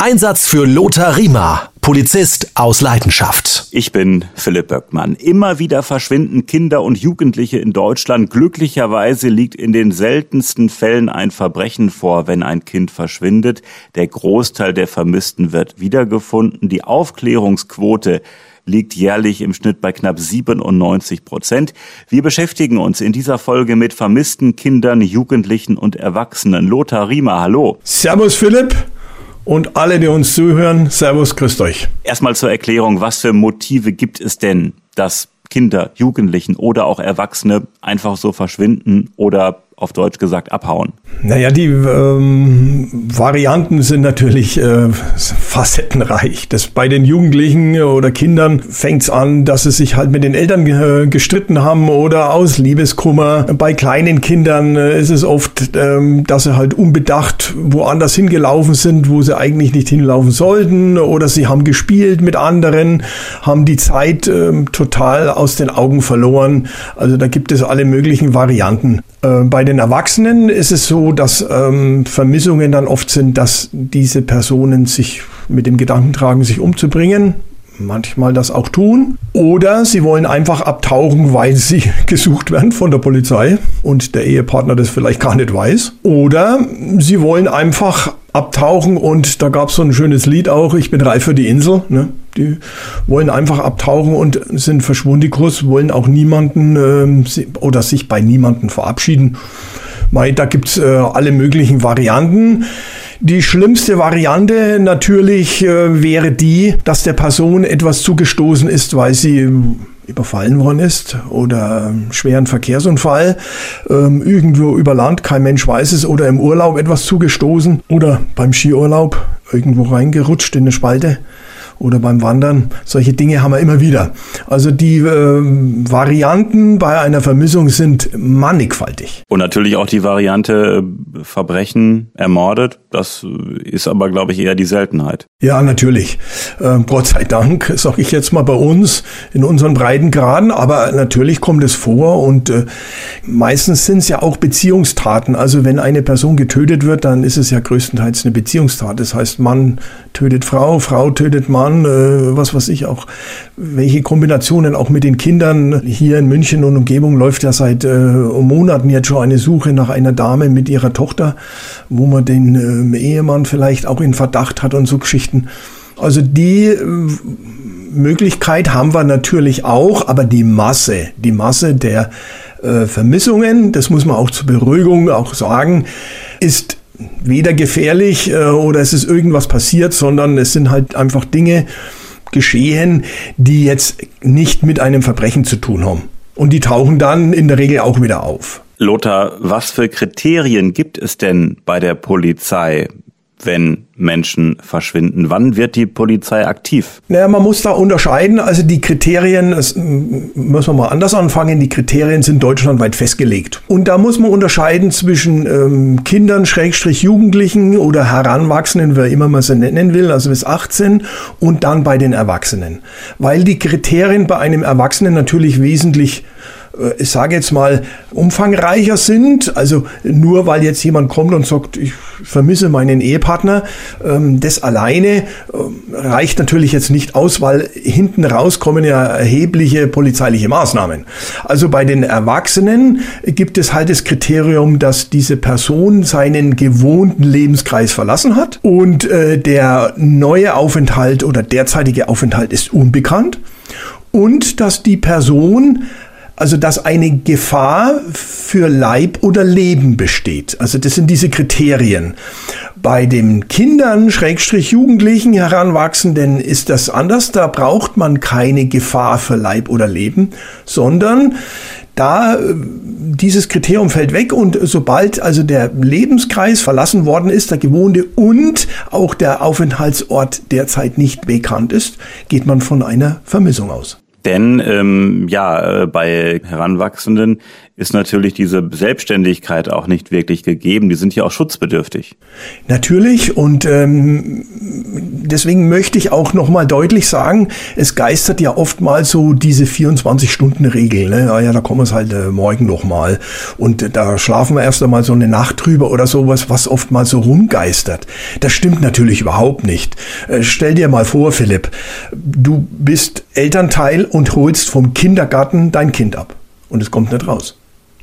Einsatz für Lothar Riemer, Polizist aus Leidenschaft. Ich bin Philipp Böckmann. Immer wieder verschwinden Kinder und Jugendliche in Deutschland. Glücklicherweise liegt in den seltensten Fällen ein Verbrechen vor, wenn ein Kind verschwindet. Der Großteil der Vermissten wird wiedergefunden. Die Aufklärungsquote liegt jährlich im Schnitt bei knapp 97 Prozent. Wir beschäftigen uns in dieser Folge mit vermissten Kindern, Jugendlichen und Erwachsenen. Lothar Riemer, hallo. Servus Philipp und alle, die uns zuhören, Servus, grüßt euch. Erstmal zur Erklärung, was für Motive gibt es denn, dass Kinder, Jugendlichen oder auch Erwachsene einfach so verschwinden oder auf Deutsch gesagt abhauen? Naja, die ähm, Varianten sind natürlich äh, facettenreich. Das bei den Jugendlichen oder Kindern fängt es an, dass sie sich halt mit den Eltern äh, gestritten haben oder aus Liebeskummer. Bei kleinen Kindern äh, ist es oft, ähm, dass sie halt unbedacht woanders hingelaufen sind, wo sie eigentlich nicht hinlaufen sollten oder sie haben gespielt mit anderen, haben die Zeit ähm, total aus den Augen verloren. Also da gibt es alle möglichen Varianten. Äh, bei den Erwachsenen ist es so, dass ähm, Vermissungen dann oft sind, dass diese Personen sich mit dem Gedanken tragen, sich umzubringen. Manchmal das auch tun. Oder sie wollen einfach abtauchen, weil sie gesucht werden von der Polizei und der Ehepartner das vielleicht gar nicht weiß. Oder sie wollen einfach abtauchen und da gab es so ein schönes Lied auch, ich bin reif für die Insel. Ne? Die wollen einfach abtauchen und sind verschwundikus, wollen auch niemanden äh, oder sich bei niemanden verabschieden. Mei, da gibt's äh, alle möglichen Varianten. Die schlimmste Variante natürlich äh, wäre die, dass der Person etwas zugestoßen ist, weil sie überfallen worden ist oder schweren Verkehrsunfall, ähm, irgendwo über Land, kein Mensch weiß es, oder im Urlaub etwas zugestoßen oder beim Skiurlaub irgendwo reingerutscht in eine Spalte oder beim Wandern. Solche Dinge haben wir immer wieder. Also die äh, Varianten bei einer Vermissung sind mannigfaltig. Und natürlich auch die Variante äh, Verbrechen ermordet. Das ist aber, glaube ich, eher die Seltenheit. Ja, natürlich. Äh, Gott sei Dank, sage ich jetzt mal bei uns, in unseren Breitengraden. Aber natürlich kommt es vor und äh, meistens sind es ja auch Beziehungstaten. Also wenn eine Person getötet wird, dann ist es ja größtenteils eine Beziehungstat. Das heißt, Mann tötet Frau, Frau tötet Mann Jahren, äh, was weiß ich auch, welche Kombinationen auch mit den Kindern hier in München und Umgebung läuft ja seit äh, Monaten jetzt schon eine Suche nach einer Dame mit ihrer Tochter, wo man den äh, Ehemann vielleicht auch in Verdacht hat und so Geschichten. Also die äh, Möglichkeit haben wir natürlich auch, aber die Masse, die Masse der äh, Vermissungen, das muss man auch zur Beruhigung auch sagen, ist weder gefährlich äh, oder es ist irgendwas passiert, sondern es sind halt einfach Dinge geschehen, die jetzt nicht mit einem Verbrechen zu tun haben. Und die tauchen dann in der Regel auch wieder auf. Lothar, was für Kriterien gibt es denn bei der Polizei, wenn Menschen verschwinden? Wann wird die Polizei aktiv? Naja, man muss da unterscheiden. Also die Kriterien, das müssen wir mal anders anfangen, die Kriterien sind deutschlandweit festgelegt. Und da muss man unterscheiden zwischen ähm, Kindern, Schrägstrich Jugendlichen oder Heranwachsenden, wer immer man sie nennen will, also bis 18 und dann bei den Erwachsenen. Weil die Kriterien bei einem Erwachsenen natürlich wesentlich äh, ich sage jetzt mal, umfangreicher sind. Also nur weil jetzt jemand kommt und sagt, ich vermisse meinen Ehepartner, ähm, das alleine ähm, reicht natürlich jetzt nicht aus, weil hinten raus kommen ja erhebliche polizeiliche Maßnahmen. Also bei den Erwachsenen gibt es halt das Kriterium, dass diese Person seinen gewohnten Lebenskreis verlassen hat und äh, der neue Aufenthalt oder derzeitige Aufenthalt ist unbekannt und dass die Person also dass eine Gefahr für Leib oder Leben besteht. Also das sind diese Kriterien. Bei den Kindern, Schrägstrich Jugendlichen, Heranwachsenden ist das anders. Da braucht man keine Gefahr für Leib oder Leben, sondern da äh, dieses Kriterium fällt weg und sobald also der Lebenskreis verlassen worden ist, der gewohnte und auch der Aufenthaltsort derzeit nicht bekannt ist, geht man von einer Vermissung aus. Denn ähm, ja, äh, bei Heranwachsenden ist natürlich diese Selbstständigkeit auch nicht wirklich gegeben. Die sind ja auch schutzbedürftig. Natürlich und ähm, deswegen möchte ich auch nochmal deutlich sagen, es geistert ja oftmals so diese 24-Stunden-Regel. Ne? Ja, ja, da kommen wir halt äh, morgen nochmal. Und äh, da schlafen wir erst einmal so eine Nacht drüber oder sowas, was oftmals so rumgeistert. Das stimmt natürlich überhaupt nicht. Äh, stell dir mal vor, Philipp, du bist Elternteil und holst vom Kindergarten dein Kind ab. Und es kommt nicht raus.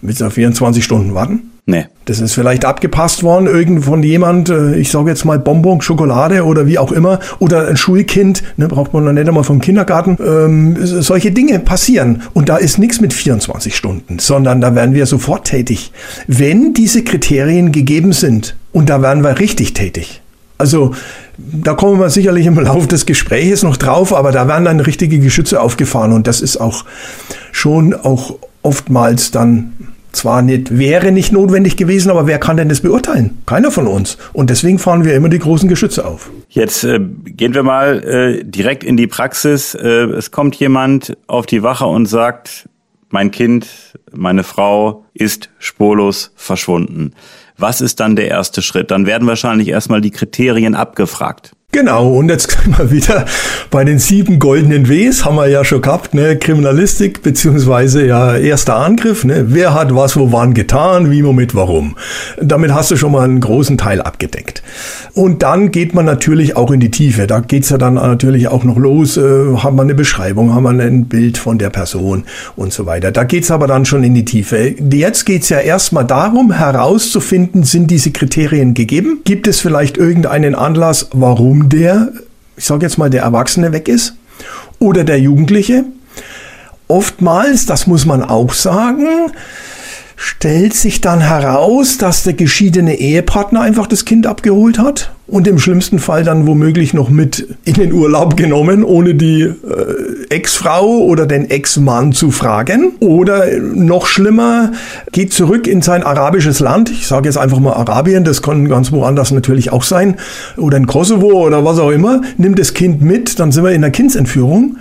Willst du da 24 Stunden warten? Nee. Das ist vielleicht abgepasst worden, irgend von jemand, äh, ich sage jetzt mal Bonbon, Schokolade oder wie auch immer, oder ein Schulkind, ne, braucht man noch nicht einmal vom Kindergarten. Ähm, solche Dinge passieren. Und da ist nichts mit 24 Stunden, sondern da werden wir sofort tätig. Wenn diese Kriterien gegeben sind, und da werden wir richtig tätig. Also da kommen wir sicherlich im Laufe des Gespräches noch drauf, aber da werden dann richtige Geschütze aufgefahren und das ist auch schon auch oftmals dann zwar nicht, wäre nicht notwendig gewesen, aber wer kann denn das beurteilen? Keiner von uns. Und deswegen fahren wir immer die großen Geschütze auf. Jetzt äh, gehen wir mal äh, direkt in die Praxis. Äh, es kommt jemand auf die Wache und sagt, mein Kind, meine Frau ist spurlos verschwunden. Was ist dann der erste Schritt? Dann werden wahrscheinlich erstmal die Kriterien abgefragt. Genau, und jetzt können wir wieder bei den sieben goldenen Ws, haben wir ja schon gehabt, ne? Kriminalistik beziehungsweise ja erster Angriff, ne? wer hat was wo wann getan, wie, womit, warum. Damit hast du schon mal einen großen Teil abgedeckt. Und dann geht man natürlich auch in die Tiefe, da geht's ja dann natürlich auch noch los, äh, haben wir eine Beschreibung, haben wir ein Bild von der Person und so weiter. Da geht's aber dann schon in die Tiefe. Jetzt geht's ja erstmal darum herauszufinden, sind diese Kriterien gegeben? Gibt es vielleicht irgendeinen Anlass, warum der, ich sage jetzt mal, der Erwachsene weg ist oder der Jugendliche. Oftmals, das muss man auch sagen, stellt sich dann heraus, dass der geschiedene Ehepartner einfach das Kind abgeholt hat und im schlimmsten Fall dann womöglich noch mit in den Urlaub genommen, ohne die äh, Ex-Frau oder den Ex-Mann zu fragen. Oder noch schlimmer, geht zurück in sein arabisches Land. Ich sage jetzt einfach mal Arabien, das kann ganz woanders natürlich auch sein. Oder in Kosovo oder was auch immer. Nimmt das Kind mit, dann sind wir in der Kindsentführung.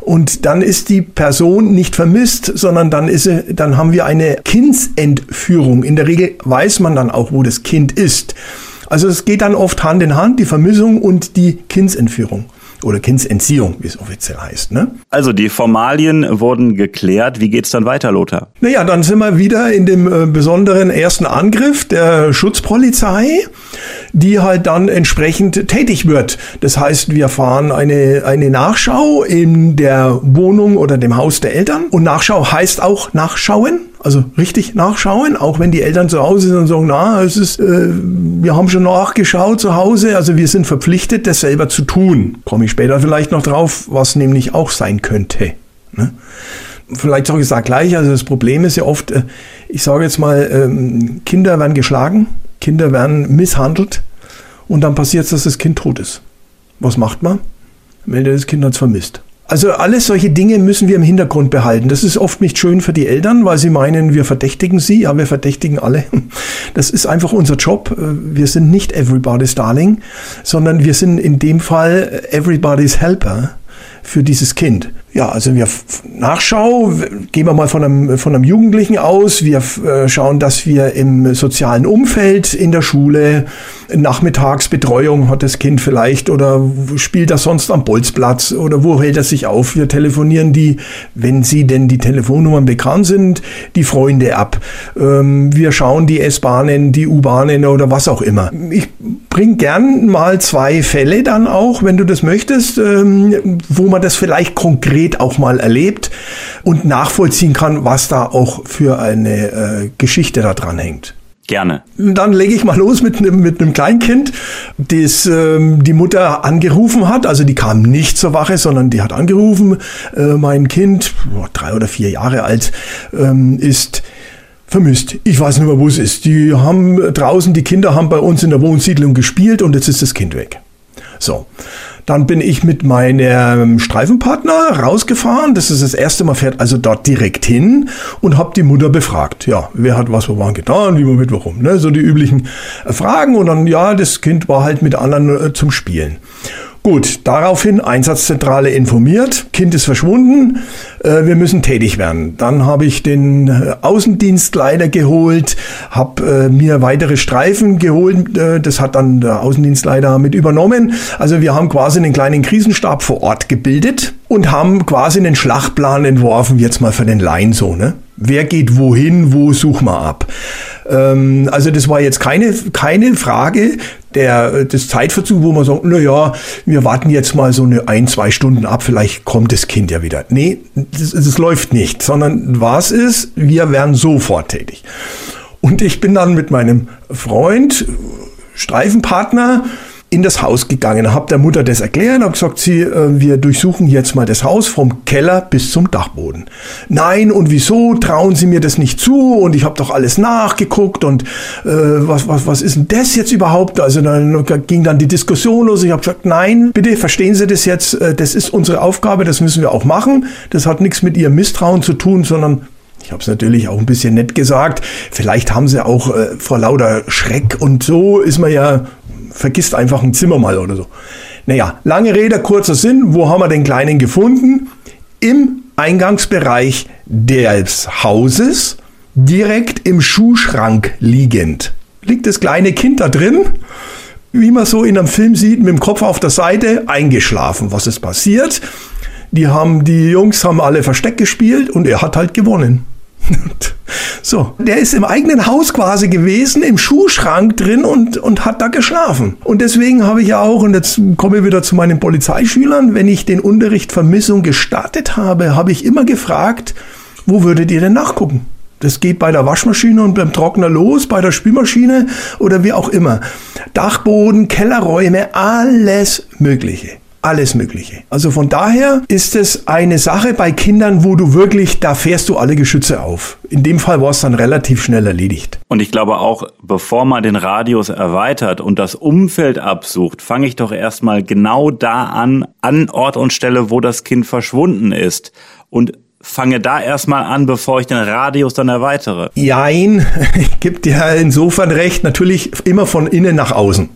Und dann ist die Person nicht vermisst, sondern dann ist sie, dann haben wir eine Kindsentführung. In der Regel weiß man dann auch, wo das Kind ist. Also es geht dann oft Hand in Hand, die Vermissung und die Kindsentführung oder Kindsentziehung, wie es offiziell heißt. Ne? Also die Formalien wurden geklärt. Wie geht's dann weiter, Lothar? Naja, dann sind wir wieder in dem äh, besonderen ersten Angriff der Schutzpolizei, die halt dann entsprechend tätig wird. Das heißt, wir fahren eine, eine Nachschau in der Wohnung oder dem Haus der Eltern. Und Nachschau heißt auch nachschauen. Also richtig nachschauen, auch wenn die Eltern zu Hause sind und sagen, na, es ist, äh, wir haben schon nachgeschaut zu Hause, also wir sind verpflichtet, das selber zu tun. Komme ich später vielleicht noch drauf, was nämlich auch sein könnte. Ne? Vielleicht sage ich es auch gleich, also das Problem ist ja oft, äh, ich sage jetzt mal, ähm, Kinder werden geschlagen, Kinder werden misshandelt und dann passiert es, dass das Kind tot ist. Was macht man? Meldet das Kind als vermisst. Also alles solche Dinge müssen wir im Hintergrund behalten. Das ist oft nicht schön für die Eltern, weil sie meinen, wir verdächtigen sie. Ja, wir verdächtigen alle. Das ist einfach unser Job. Wir sind nicht everybody's darling, sondern wir sind in dem Fall everybody's helper für dieses Kind. Ja, also wir Nachschau, gehen wir mal von einem, von einem Jugendlichen aus. Wir äh, schauen, dass wir im sozialen Umfeld in der Schule Nachmittagsbetreuung hat das Kind vielleicht oder spielt er sonst am Bolzplatz oder wo hält er sich auf? Wir telefonieren die, wenn sie denn die Telefonnummern bekannt sind, die Freunde ab. Ähm, wir schauen die S-Bahnen, die U-Bahnen oder was auch immer. Ich bring gern mal zwei Fälle dann auch, wenn du das möchtest, ähm, wo man das vielleicht konkret konkret auch mal erlebt und nachvollziehen kann, was da auch für eine äh, Geschichte da dran hängt. Gerne. Dann lege ich mal los mit, mit einem Kleinkind, das ähm, die Mutter angerufen hat. Also die kam nicht zur Wache, sondern die hat angerufen. Äh, mein Kind, drei oder vier Jahre alt, ähm, ist vermisst. Ich weiß nicht mehr, wo es ist. Die haben draußen, die Kinder haben bei uns in der Wohnsiedlung gespielt und jetzt ist das Kind weg. So. Dann bin ich mit meinem Streifenpartner rausgefahren. Das ist das erste Mal, fährt also dort direkt hin und habe die Mutter befragt. Ja, wer hat was, wo waren getan, wie, womit, warum. Ne? So die üblichen Fragen. Und dann, ja, das Kind war halt mit anderen äh, zum Spielen. Gut, daraufhin Einsatzzentrale informiert, Kind ist verschwunden, äh, wir müssen tätig werden. Dann habe ich den äh, Außendienstleiter geholt, habe äh, mir weitere Streifen geholt, äh, das hat dann der Außendienstleiter mit übernommen. Also wir haben quasi einen kleinen Krisenstab vor Ort gebildet und haben quasi einen Schlachtplan entworfen, jetzt mal für den Laien so, ne? Wer geht wohin, wo suchen wir ab? Ähm, also das war jetzt keine, keine Frage der, des Zeitverzugs, wo man sagt, na ja, wir warten jetzt mal so eine ein, zwei Stunden ab, vielleicht kommt das Kind ja wieder. Nee, das, das läuft nicht, sondern was ist, wir werden sofort tätig. Und ich bin dann mit meinem Freund, Streifenpartner, in das Haus gegangen, habe der Mutter das erklärt, habe gesagt, sie, äh, wir durchsuchen jetzt mal das Haus vom Keller bis zum Dachboden. Nein, und wieso trauen Sie mir das nicht zu? Und ich habe doch alles nachgeguckt und äh, was, was, was ist denn das jetzt überhaupt? Also dann ging dann die Diskussion los. Ich habe gesagt, nein, bitte verstehen Sie das jetzt, äh, das ist unsere Aufgabe, das müssen wir auch machen. Das hat nichts mit Ihrem Misstrauen zu tun, sondern ich habe es natürlich auch ein bisschen nett gesagt. Vielleicht haben sie auch äh, vor lauter Schreck und so ist man ja vergisst einfach ein Zimmer mal oder so. Naja, lange Rede, kurzer Sinn. Wo haben wir den Kleinen gefunden? Im Eingangsbereich des Hauses, direkt im Schuhschrank liegend. Liegt das kleine Kind da drin? Wie man so in einem Film sieht, mit dem Kopf auf der Seite, eingeschlafen. Was ist passiert? Die haben, die Jungs haben alle Versteck gespielt und er hat halt gewonnen. So, der ist im eigenen Haus quasi gewesen, im Schuhschrank drin und, und hat da geschlafen. Und deswegen habe ich ja auch, und jetzt komme ich wieder zu meinen Polizeischülern, wenn ich den Unterricht Vermissung gestartet habe, habe ich immer gefragt, wo würdet ihr denn nachgucken? Das geht bei der Waschmaschine und beim Trockner los, bei der Spülmaschine oder wie auch immer. Dachboden, Kellerräume, alles Mögliche alles Mögliche. Also von daher ist es eine Sache bei Kindern, wo du wirklich, da fährst du alle Geschütze auf. In dem Fall war es dann relativ schnell erledigt. Und ich glaube auch, bevor man den Radius erweitert und das Umfeld absucht, fange ich doch erstmal genau da an, an Ort und Stelle, wo das Kind verschwunden ist. Und fange da erstmal an, bevor ich den Radius dann erweitere. Jein, ich gebe dir insofern recht, natürlich immer von innen nach außen.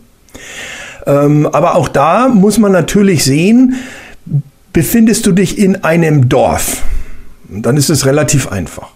Ähm, aber auch da muss man natürlich sehen, befindest du dich in einem Dorf, dann ist es relativ einfach.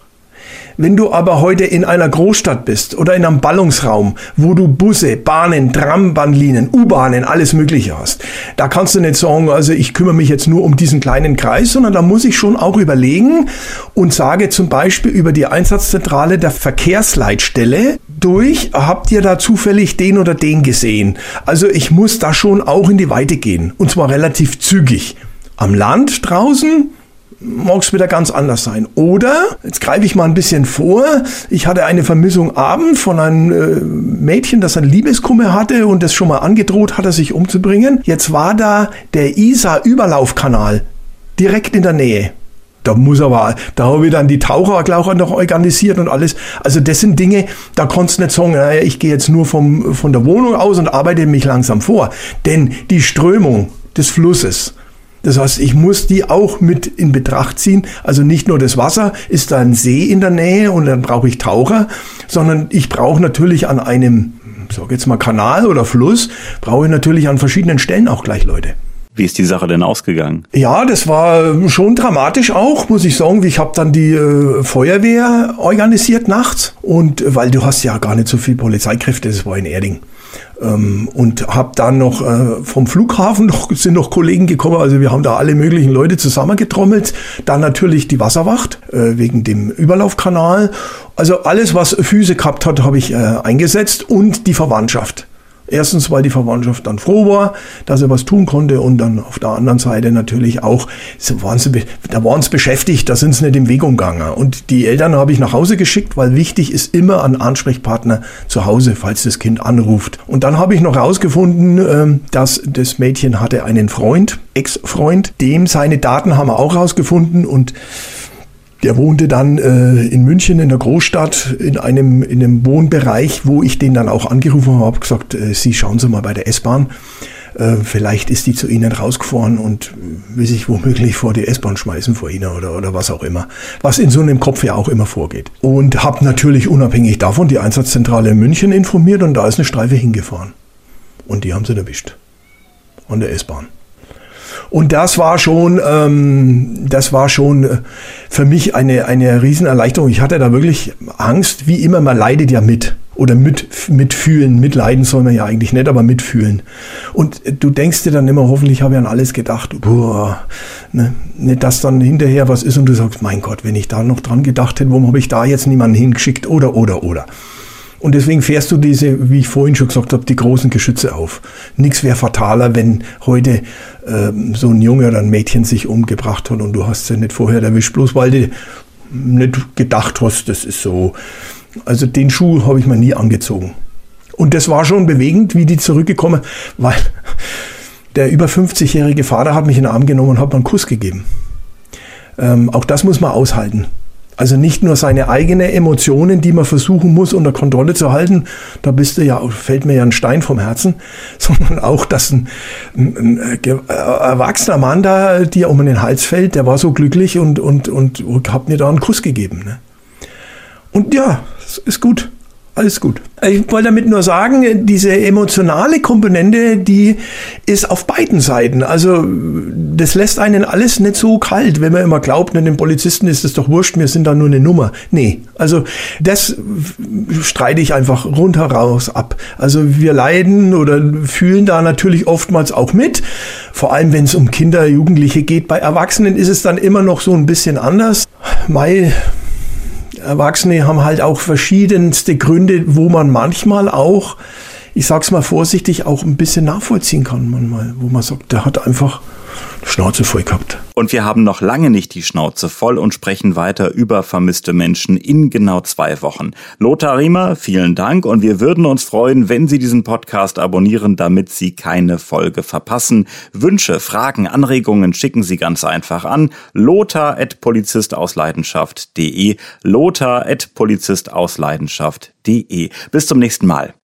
Wenn du aber heute in einer Großstadt bist oder in einem Ballungsraum, wo du Busse, Bahnen, Trambahnlinien, U-Bahnen, alles Mögliche hast, da kannst du nicht sagen, also ich kümmere mich jetzt nur um diesen kleinen Kreis, sondern da muss ich schon auch überlegen und sage zum Beispiel über die Einsatzzentrale der Verkehrsleitstelle durch, habt ihr da zufällig den oder den gesehen? Also ich muss da schon auch in die Weite gehen und zwar relativ zügig. Am Land draußen mag wieder ganz anders sein. Oder, jetzt greife ich mal ein bisschen vor, ich hatte eine Vermissung abend von einem äh, Mädchen, das ein Liebeskummer hatte und das schon mal angedroht hatte, sich umzubringen. Jetzt war da der Isar-Überlaufkanal direkt in der Nähe. Da muss aber, da habe ich dann die Taucherglaucher noch organisiert und alles. Also das sind Dinge, da konntest du nicht sagen, naja, ich gehe jetzt nur vom, von der Wohnung aus und arbeite mich langsam vor. Denn die Strömung des Flusses, das heißt, ich muss die auch mit in Betracht ziehen. Also nicht nur das Wasser, ist da ein See in der Nähe und dann brauche ich Taucher, sondern ich brauche natürlich an einem, sag jetzt mal Kanal oder Fluss, brauche ich natürlich an verschiedenen Stellen auch gleich Leute. Wie ist die Sache denn ausgegangen? Ja, das war schon dramatisch auch, muss ich sagen. Ich habe dann die äh, Feuerwehr organisiert nachts und äh, weil du hast ja gar nicht so viel Polizeikräfte, das war in Erding. Ähm, und habe dann noch äh, vom Flughafen noch, sind noch Kollegen gekommen, also wir haben da alle möglichen Leute zusammengetrommelt. Dann natürlich die Wasserwacht äh, wegen dem Überlaufkanal. Also alles, was Füße gehabt hat, habe ich äh, eingesetzt und die Verwandtschaft. Erstens, weil die Verwandtschaft dann froh war, dass er was tun konnte und dann auf der anderen Seite natürlich auch, waren sie, da waren sie beschäftigt, da sind sie nicht im Weg umgegangen. Und die Eltern habe ich nach Hause geschickt, weil wichtig ist immer ein Ansprechpartner zu Hause, falls das Kind anruft. Und dann habe ich noch herausgefunden, ähm, dass das Mädchen hatte einen Freund, Ex-Freund, dem seine Daten haben wir auch rausgefunden und der wohnte dann äh, in München in der Großstadt in einem, in einem Wohnbereich, wo ich den dann auch angerufen habe, gesagt, äh, Sie schauen Sie mal bei der S-Bahn. Äh, vielleicht ist die zu Ihnen rausgefahren und will sich womöglich vor die S-Bahn schmeißen vor Ihnen oder, oder was auch immer. Was in so einem Kopf ja auch immer vorgeht. Und habe natürlich unabhängig davon die Einsatzzentrale in München informiert und da ist eine Streife hingefahren. Und die haben sie erwischt. An der S-Bahn. Und das war schon, ähm, das war schon äh, für mich eine, eine Riesenerleichterung. Ich hatte da wirklich Angst, wie immer, man leidet ja mit. Oder mit, mitfühlen, mitleiden soll man ja eigentlich nicht, aber mitfühlen. Und du denkst dir dann immer, hoffentlich habe ich an alles gedacht. Boah, ne? Nicht, dass dann hinterher was ist und du sagst, mein Gott, wenn ich da noch dran gedacht hätte, warum habe ich da jetzt niemanden hingeschickt? Oder, oder, oder. Und deswegen fährst du diese, wie ich vorhin schon gesagt habe, die großen Geschütze auf. Nichts wäre fataler, wenn heute ähm, so ein Junge oder ein Mädchen sich umgebracht hat und du hast sie nicht vorher erwischt, bloß weil du nicht gedacht hast, das ist so. Also den Schuh habe ich mir nie angezogen. Und das war schon bewegend, wie die zurückgekommen, weil der über 50-jährige Vater hat mich in den Arm genommen und hat mir einen Kuss gegeben. Ähm, auch das muss man aushalten. Also nicht nur seine eigenen Emotionen, die man versuchen muss unter Kontrolle zu halten, da bist du ja, fällt mir ja ein Stein vom Herzen, sondern auch, dass ein, ein, ein äh, erwachsener Mann da dir um den Hals fällt, der war so glücklich und, und, und, und hat mir da einen Kuss gegeben. Ne? Und ja, ist gut. Alles gut. Ich wollte damit nur sagen, diese emotionale Komponente, die ist auf beiden Seiten. Also das lässt einen alles nicht so kalt, wenn man immer glaubt, den Polizisten ist es doch wurscht, wir sind da nur eine Nummer. Nee, also das streite ich einfach rundheraus ab. Also wir leiden oder fühlen da natürlich oftmals auch mit. Vor allem, wenn es um Kinder, Jugendliche geht. Bei Erwachsenen ist es dann immer noch so ein bisschen anders. Mai, Erwachsene haben halt auch verschiedenste Gründe, wo man manchmal auch, ich sag's mal vorsichtig, auch ein bisschen nachvollziehen kann manchmal, wo man sagt, der hat einfach Schnauze voll gehabt. Und wir haben noch lange nicht die Schnauze voll und sprechen weiter über vermisste Menschen in genau zwei Wochen. Lothar Riemer, vielen Dank und wir würden uns freuen, wenn Sie diesen Podcast abonnieren, damit Sie keine Folge verpassen. Wünsche, Fragen, Anregungen schicken Sie ganz einfach an lothar.polizistausleidenschaft.de lothar.polizistausleidenschaft.de Bis zum nächsten Mal.